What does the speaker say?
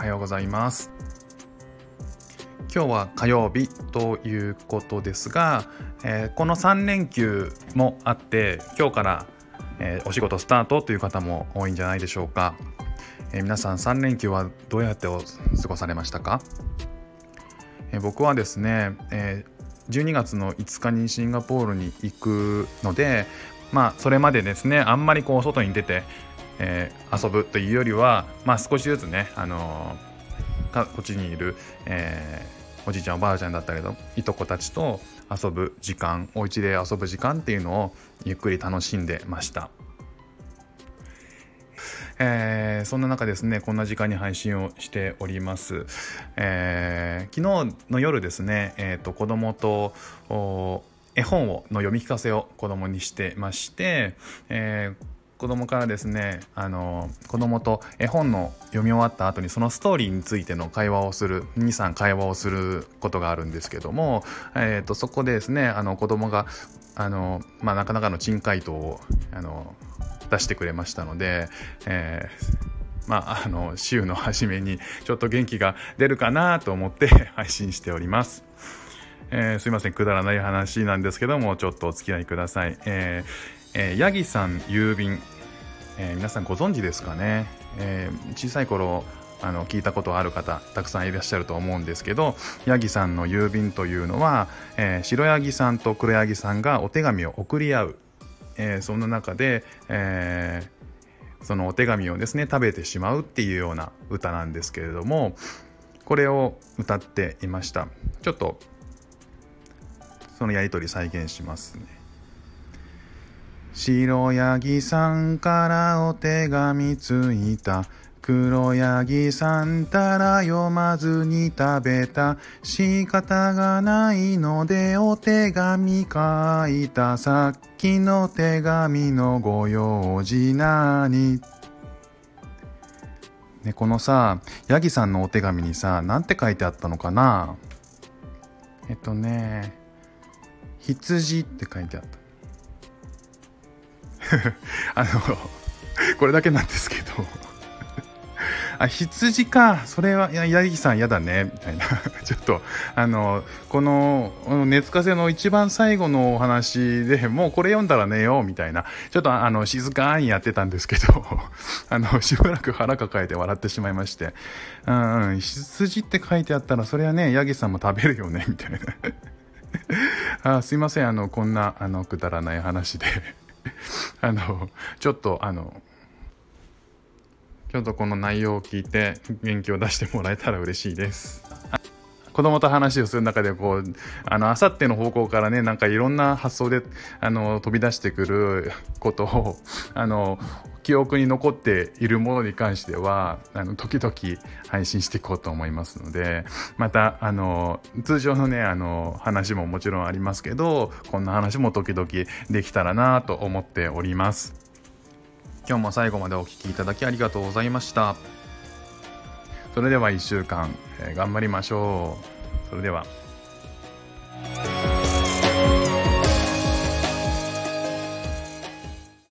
はようございます。今日は火曜日ということですが、えー、この3連休もあって今日から、えー、お仕事スタートという方も多いんじゃないでしょうか、えー、皆さん3連休はどうやって過ごされましたか、え僕はですね、え12月の5日にシンガポールに行くのでまあそれまでですねあんまりこう外に出てえー、遊ぶというよりは、まあ、少しずつね、あのー、こっちにいる、えー、おじいちゃんおばあちゃんだったりいとこたちと遊ぶ時間お家で遊ぶ時間っていうのをゆっくり楽しんでました。えー、そんな中ですねこんな時間に配信をしております、えー、昨日の夜ですね、えーと、子供と絵本をの読み聞かせを子供にしてまして、えー子供からですねあの子供と絵本の読み終わった後にそのストーリーについての会話をする23会話をすることがあるんですけども、えーと、そこでですねあの子供があの、まあ、なかなかの珍回答をあの出してくれましたので、えー、まあ、あの週の初めにちょっと元気が出るかなと思って 配信しております。えー、すいませんくだらない話なんですけどもちょっとお付き合いください。えーえー、ヤギさん郵便、えー、皆さんご存知ですかね、えー、小さい頃あの聞いたことある方たくさんいらっしゃると思うんですけどヤギさんの郵便というのは、え、白ヤギさんと黒ヤギさんがお手紙を送り合う、え、そんな中で、え、そのお手紙をですね食べてしまうっていうような歌なんですけれどもこれを歌っていました。ちょっとそのやり取り再現しますね。白ヤギさんからお手紙ついた。黒ヤギさんたら読まずに食べた。仕方がないのでお手紙書いた。さっきの手紙のご用事なに。ね、このさ、ヤギさんのお手紙にさ、なんて書いてあったのかな？えっとね、羊って書いてあった。あの、これだけなんですけどあ、羊か。それは、や、ヤギさん嫌だね。みたいな。ちょっと、あの、この、熱風の一番最後のお話でもうこれ読んだら寝よう、みたいな。ちょっと、あの、静かにやってたんですけど、あの、しばらく腹抱えて笑ってしまいまして。うん、うん、羊って書いてあったら、それはね、ヤギさんも食べるよね、みたいな。あすいません、あの、こんな、あの、くだらない話で。あのちょっとあのちょっとこの内容を聞いて元気を出してもらえたら嬉しいです。子供と話をする中でこうあの明後日の方向からねなんかいろんな発想であの飛び出してくることをあの記憶に残っているものに関してはあの時々配信していこうと思いますのでまたあの通常のねあの話ももちろんありますけどこんな話も時々できたらなと思っております。今日も最後までお聴きいただきありがとうございました。それでは1週間、えー、頑張りましょう。それでは。